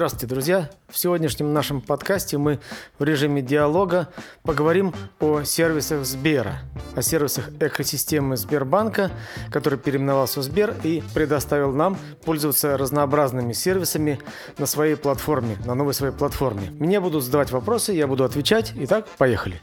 Здравствуйте, друзья! В сегодняшнем нашем подкасте мы в режиме диалога поговорим о сервисах Сбера, о сервисах экосистемы Сбербанка, который переименовался в Сбер и предоставил нам пользоваться разнообразными сервисами на своей платформе, на новой своей платформе. Мне будут задавать вопросы, я буду отвечать. Итак, поехали!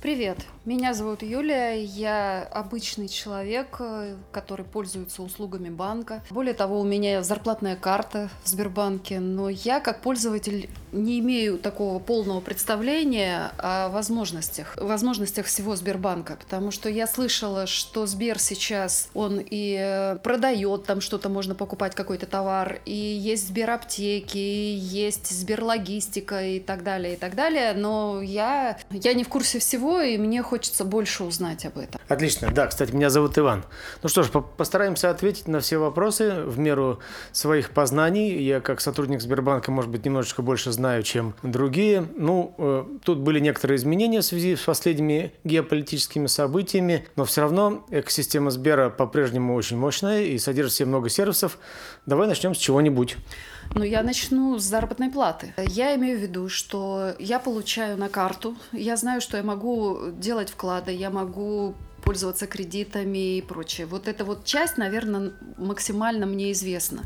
Привет, меня зовут Юлия, я обычный человек, э, который пользуется услугами банка. Более того, у меня зарплатная карта в Сбербанке, но я как пользователь не имею такого полного представления о возможностях, возможностях всего Сбербанка, потому что я слышала, что Сбер сейчас, он и э, продает, там что-то можно покупать, какой-то товар, и есть Сбераптеки, есть Сберлогистика и так далее, и так далее, но я, я не в курсе всего, и мне хочется больше узнать об этом. Отлично. Да, кстати, меня зовут Иван. Ну что ж, постараемся ответить на все вопросы в меру своих познаний. Я как сотрудник Сбербанка, может быть, немножечко больше знаю, чем другие. Ну, э, тут были некоторые изменения в связи с последними геополитическими событиями, но все равно экосистема Сбера по-прежнему очень мощная и содержит в себе много сервисов. Давай начнем с чего-нибудь. Ну, я начну с заработной платы. Я имею в виду, что я получаю на карту, я знаю, что я могу делать вклады, я могу пользоваться кредитами и прочее. Вот эта вот часть, наверное, максимально мне известна.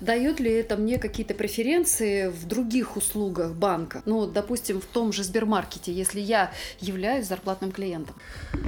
Дает ли это мне какие-то преференции в других услугах банка? Ну, допустим, в том же Сбермаркете, если я являюсь зарплатным клиентом.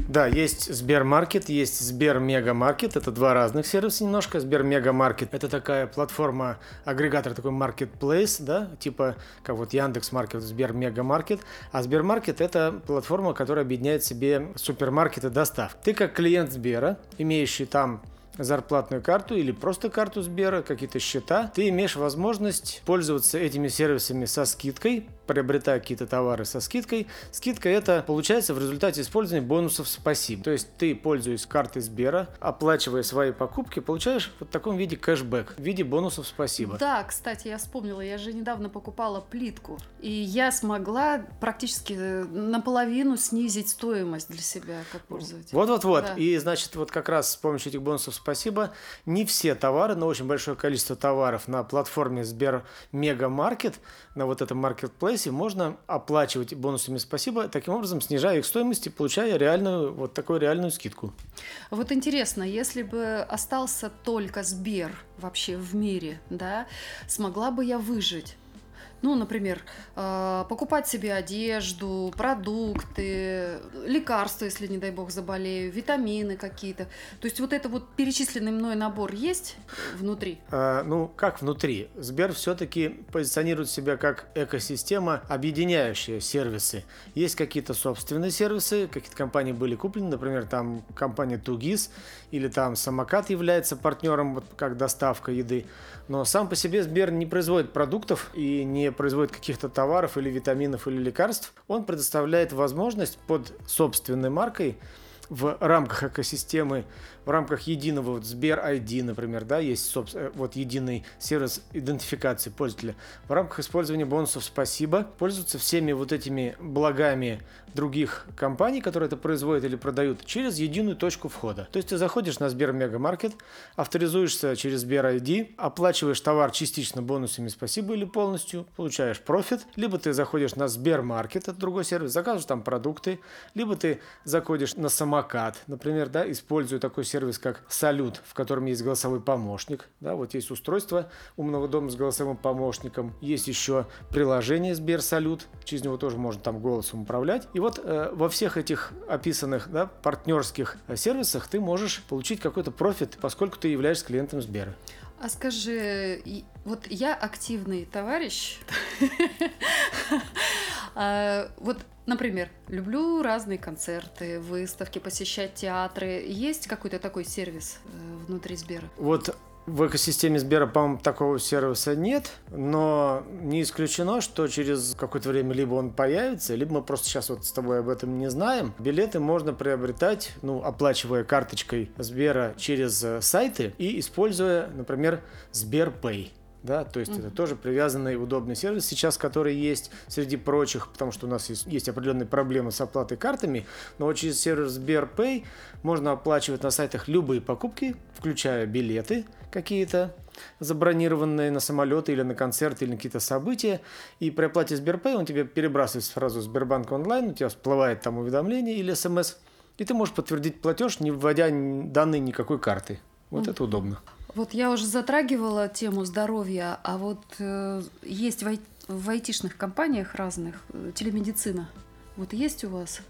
Да, есть Сбермаркет, есть Сбермегамаркет. Это два разных сервиса немножко. Сбермегамаркет – это такая платформа, агрегатор, такой маркетплейс, да, типа как вот Яндекс.Маркет, Сбермегамаркет. А Сбермаркет – это платформа, которая объединяет в себе супермаркеты доставки состав. Ты как клиент Сбера, имеющий там зарплатную карту или просто карту Сбера, какие-то счета, ты имеешь возможность пользоваться этими сервисами со скидкой, приобретая какие-то товары со скидкой. Скидка это получается в результате использования бонусов спасибо. То есть ты, пользуясь картой Сбера, оплачивая свои покупки, получаешь в таком виде кэшбэк, в виде бонусов спасибо. Да, кстати, я вспомнила, я же недавно покупала плитку, и я смогла практически наполовину снизить стоимость для себя как пользователь. Вот-вот-вот. Да. И, значит, вот как раз с помощью этих бонусов спасибо, не все товары, но очень большое количество товаров на платформе Сбер Мега Маркет, на вот этом маркетплейсе можно оплачивать бонусами спасибо, таким образом снижая их стоимость и получая реальную, вот такую реальную скидку. Вот интересно, если бы остался только Сбер вообще в мире, да, смогла бы я выжить? Ну, например, э, покупать себе одежду, продукты, лекарства, если, не дай бог, заболею, витамины какие-то. То есть вот это вот перечисленный мной набор есть внутри? А, ну, как внутри? Сбер все-таки позиционирует себя как экосистема, объединяющая сервисы. Есть какие-то собственные сервисы, какие-то компании были куплены, например, там компания Тугис или там Самокат является партнером, вот как доставка еды. Но сам по себе Сбер не производит продуктов и не производит каких-то товаров или витаминов или лекарств. Он предоставляет возможность под собственной маркой в рамках экосистемы в рамках единого вот Сбер ID, например, да, есть э, вот единый сервис идентификации пользователя. В рамках использования бонусов «Спасибо» пользуются всеми вот этими благами других компаний, которые это производят или продают, через единую точку входа. То есть ты заходишь на Сбер Мегамаркет, авторизуешься через Сбер ID, оплачиваешь товар частично бонусами «Спасибо» или полностью, получаешь профит, либо ты заходишь на Сбермаркет, это другой сервис, заказываешь там продукты, либо ты заходишь на Самокат, например, да, используя такой сервис, как Салют, в котором есть голосовой помощник. Да, вот есть устройство умного дома с голосовым помощником. Есть еще приложение Сбер Салют, через него тоже можно там голосом управлять. И вот э, во всех этих описанных да, партнерских э, сервисах ты можешь получить какой-то профит, поскольку ты являешься клиентом Сбера. А скажи, вот я активный товарищ. А, вот Например, люблю разные концерты, выставки, посещать театры. Есть какой-то такой сервис э, внутри Сбера? Вот в экосистеме Сбера, по-моему, такого сервиса нет, но не исключено, что через какое-то время либо он появится, либо мы просто сейчас вот с тобой об этом не знаем. Билеты можно приобретать, ну, оплачивая карточкой Сбера через э, сайты и используя, например, Сберпэй. Да, то есть mm-hmm. это тоже привязанный удобный сервис сейчас, который есть среди прочих, потому что у нас есть, есть определенные проблемы с оплатой картами, но через сервис Сберпэй можно оплачивать на сайтах любые покупки, включая билеты какие-то, забронированные на самолеты или на концерты или на какие-то события. И при оплате Сберпэй он тебе перебрасывает сразу Сбербанк онлайн, у тебя всплывает там уведомление или смс, и ты можешь подтвердить платеж, не вводя данные никакой карты. Вот mm. это удобно. Вот я уже затрагивала тему здоровья, а вот э, есть в, ай- в айтишных компаниях разных э, телемедицина. Вот есть у вас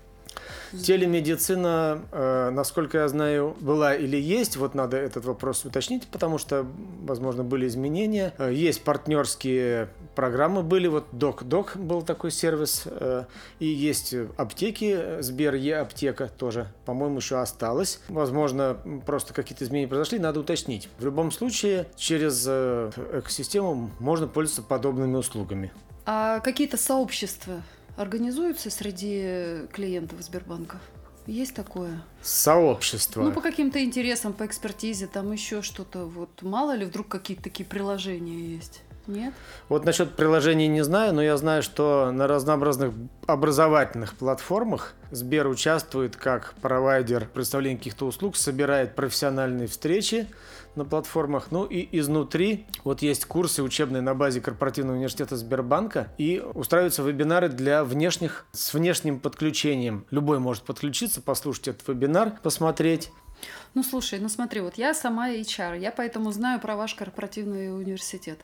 Телемедицина, э, насколько я знаю, была или есть, вот надо этот вопрос уточнить, потому что, возможно, были изменения. Э, есть партнерские программы были, вот Док-Док был такой сервис, э, и есть аптеки, Сбер Е-аптека тоже, по-моему, еще осталось. Возможно, просто какие-то изменения произошли, надо уточнить. В любом случае, через экосистему можно пользоваться подобными услугами. А какие-то сообщества организуются среди клиентов Сбербанка? Есть такое? Сообщество. Ну, по каким-то интересам, по экспертизе, там еще что-то. Вот мало ли вдруг какие-то такие приложения есть? Нет? Вот насчет приложений не знаю, но я знаю, что на разнообразных образовательных платформах Сбер участвует как провайдер представления каких-то услуг, собирает профессиональные встречи, на платформах. Ну и изнутри вот есть курсы учебные на базе корпоративного университета Сбербанка и устраиваются вебинары для внешних с внешним подключением. Любой может подключиться, послушать этот вебинар, посмотреть. Ну слушай, ну смотри, вот я сама HR, я поэтому знаю про ваш корпоративный университет.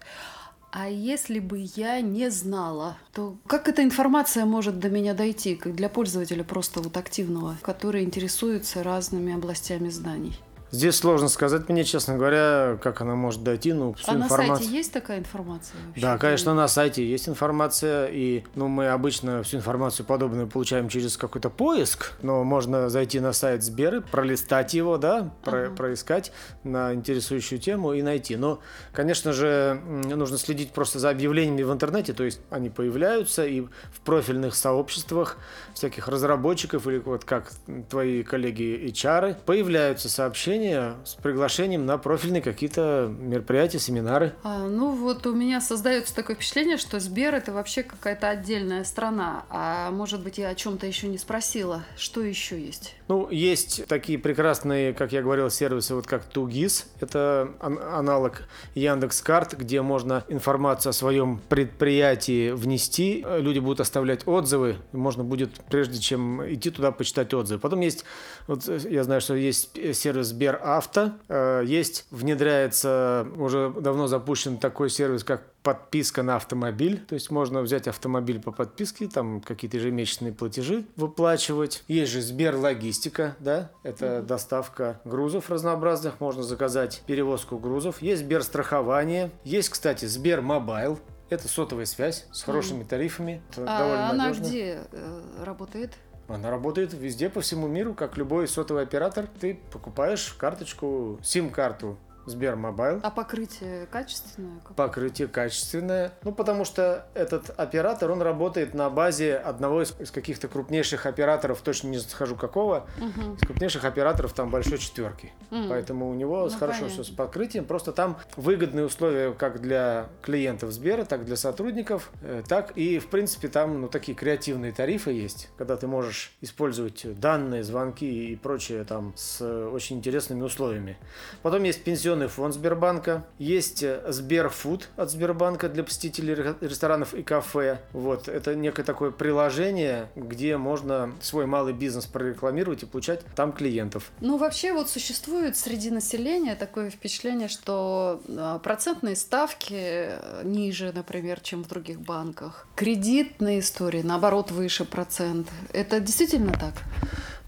А если бы я не знала, то как эта информация может до меня дойти, как для пользователя просто вот активного, который интересуется разными областями знаний? Здесь сложно сказать мне, честно говоря, как она может дойти. Ну, всю а информацию... на сайте есть такая информация? Вообще? Да, конечно, на сайте есть информация. И ну, мы обычно всю информацию подобную получаем через какой-то поиск. Но можно зайти на сайт Сберы, пролистать его, да, про ага. проискать на интересующую тему и найти. Но, конечно же, нужно следить просто за объявлениями в интернете. То есть они появляются и в профильных сообществах всяких разработчиков или вот как твои коллеги HR появляются сообщения приглашение с приглашением на профильные какие-то мероприятия, семинары. А, ну вот у меня создается такое впечатление, что Сбер это вообще какая-то отдельная страна. А может быть я о чем-то еще не спросила. Что еще есть? Ну, есть такие прекрасные, как я говорил, сервисы, вот как Тугис. Это аналог Яндекс Карт, где можно информацию о своем предприятии внести. Люди будут оставлять отзывы. Можно будет, прежде чем идти туда, почитать отзывы. Потом есть, вот я знаю, что есть сервис Сбер Сберавто. Э, есть, внедряется, уже давно запущен такой сервис, как подписка на автомобиль. То есть можно взять автомобиль по подписке, там какие-то ежемесячные платежи выплачивать. Есть же Сбер Логистика, да, это mm-hmm. доставка грузов разнообразных. Можно заказать перевозку грузов. Есть Сбер Страхование. Есть, кстати, Сбер Мобайл. Это сотовая связь с хорошими тарифами. Это а довольно она надежно. где э, работает? Она работает везде по всему миру, как любой сотовый оператор. Ты покупаешь карточку, сим-карту Сбермобайл. А покрытие качественное? Покрытие качественное. Ну, потому что этот оператор, он работает на базе одного из, из каких-то крупнейших операторов, точно не скажу какого, угу. из крупнейших операторов там большой четверки. Угу. Поэтому у него ну, хорошо понятно. все с покрытием. Просто там выгодные условия как для клиентов Сбера, так и для сотрудников, э, так и, в принципе, там ну, такие креативные тарифы есть, когда ты можешь использовать данные, звонки и прочее там с очень интересными условиями. Потом есть пенсионные пенсионный фонд Сбербанка, есть э, Сберфуд от Сбербанка для посетителей ресторанов и кафе. Вот, это некое такое приложение, где можно свой малый бизнес прорекламировать и получать там клиентов. Ну, вообще вот существует среди населения такое впечатление, что а, процентные ставки э, ниже, например, чем в других банках. Кредитные истории, наоборот, выше процент. Это действительно так?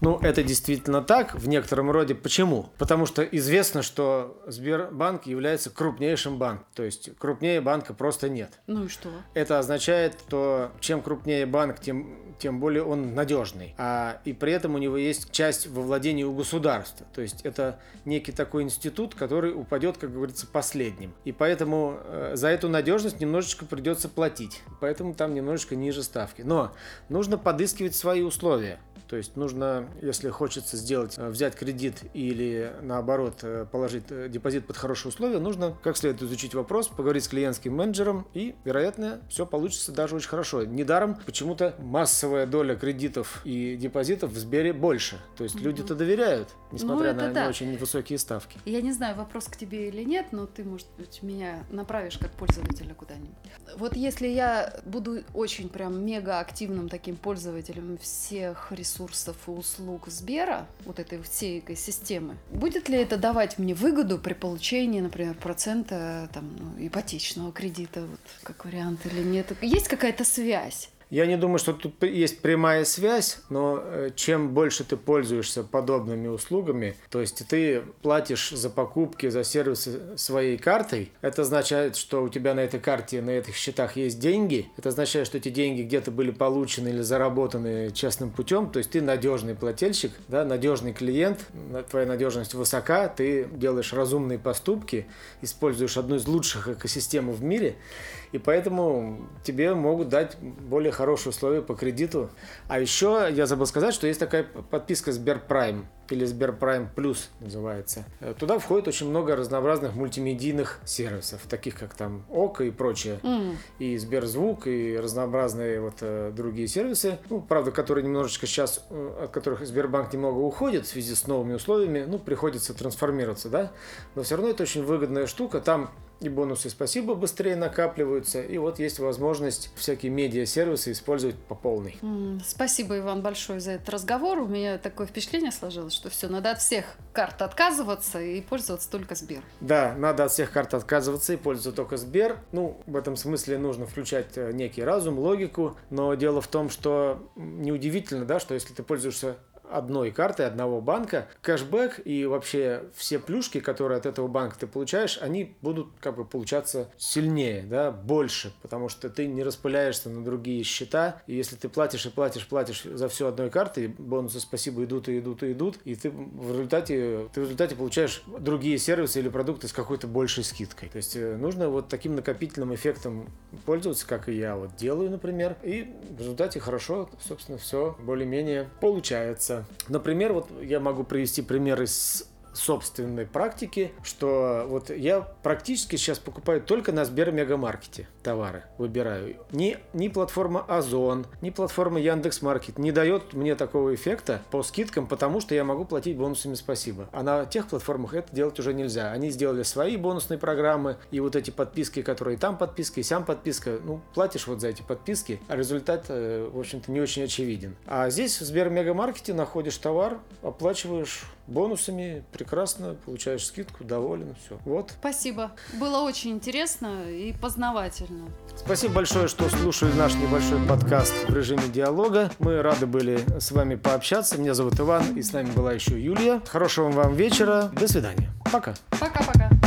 Ну, это действительно так в некотором роде. Почему? Потому что известно, что Сбербанк является крупнейшим банком. То есть крупнее банка просто нет. Ну и что? Это означает, что чем крупнее банк, тем тем более он надежный. А, и при этом у него есть часть во владении у государства. То есть это некий такой институт, который упадет, как говорится, последним. И поэтому э, за эту надежность немножечко придется платить. Поэтому там немножечко ниже ставки. Но нужно подыскивать свои условия. То есть нужно, если хочется сделать, э, взять кредит или наоборот э, положить э, депозит под хорошие условия, нужно как следует изучить вопрос, поговорить с клиентским менеджером и, вероятно, все получится даже очень хорошо. Недаром почему-то массовая доля кредитов и депозитов в Сбере больше. То есть люди-то доверяют, несмотря ну, на да. не очень высокие ставки. Я не знаю, вопрос к тебе или нет, но ты, может быть, меня направишь как пользователя куда-нибудь. Вот если я буду очень прям мега активным таким пользователем всех ресурсов и услуг Сбера, вот этой всей экосистемы, будет ли это давать мне выгоду при получении, например, процента там, ну, ипотечного кредита, вот, как вариант или нет? Есть какая-то связь? Я не думаю, что тут есть прямая связь, но э, чем больше ты пользуешься подобными услугами, то есть ты платишь за покупки, за сервисы своей картой, это означает, что у тебя на этой карте, на этих счетах есть деньги, это означает, что эти деньги где-то были получены или заработаны честным путем, то есть ты надежный плательщик, да, надежный клиент, твоя надежность высока, ты делаешь разумные поступки, используешь одну из лучших экосистем в мире, и поэтому тебе могут дать более хорошие условия по кредиту. А еще я забыл сказать, что есть такая подписка Сберпрайм или Сберпрайм Плюс называется. Э, туда входит очень много разнообразных мультимедийных сервисов, таких как там ОКО и прочее, mm. и Сберзвук, и разнообразные вот э, другие сервисы, ну, правда, которые немножечко сейчас, э, от которых Сбербанк немного уходит в связи с новыми условиями, ну, приходится трансформироваться, да, но все равно это очень выгодная штука, там и бонусы спасибо быстрее накапливаются, и вот есть возможность всякие медиа-сервисы использовать по полной. Mm, спасибо, Иван, большое за этот разговор. У меня такое впечатление сложилось, что все, надо от всех карт отказываться и пользоваться только Сбер. Да, надо от всех карт отказываться и пользоваться только Сбер. Ну, в этом смысле нужно включать э, некий разум, логику, но дело в том, что неудивительно, да, что если ты пользуешься одной картой одного банка, кэшбэк и вообще все плюшки, которые от этого банка ты получаешь, они будут как бы получаться сильнее, да, больше, потому что ты не распыляешься на другие счета, и если ты платишь и платишь, платишь за все одной картой, бонусы спасибо идут и идут и идут, и ты в результате, ты в результате получаешь другие сервисы или продукты с какой-то большей скидкой. То есть э, нужно вот таким накопительным эффектом пользоваться, как и я вот делаю, например, и в результате хорошо, собственно, все более-менее получается. Например, вот я могу привести пример из собственной практики, что вот я практически сейчас покупаю только на Сбер Мегамаркете товары, выбираю. Ни, ни платформа Озон, ни платформа Яндекс.Маркет не дает мне такого эффекта по скидкам, потому что я могу платить бонусами спасибо. А на тех платформах это делать уже нельзя. Они сделали свои бонусные программы, и вот эти подписки, которые там подписка, и сам подписка, ну, платишь вот за эти подписки, а результат, э, в общем-то, не очень очевиден. А здесь в Сбер Мегамаркете находишь товар, оплачиваешь бонусами, прекрасно, получаешь скидку, доволен, все. Вот. Спасибо. Было очень интересно и познавательно. Спасибо большое, что слушали наш небольшой подкаст в режиме диалога. Мы рады были с вами пообщаться. Меня зовут Иван, и с нами была еще Юлия. Хорошего вам вечера. До свидания. Пока. Пока-пока.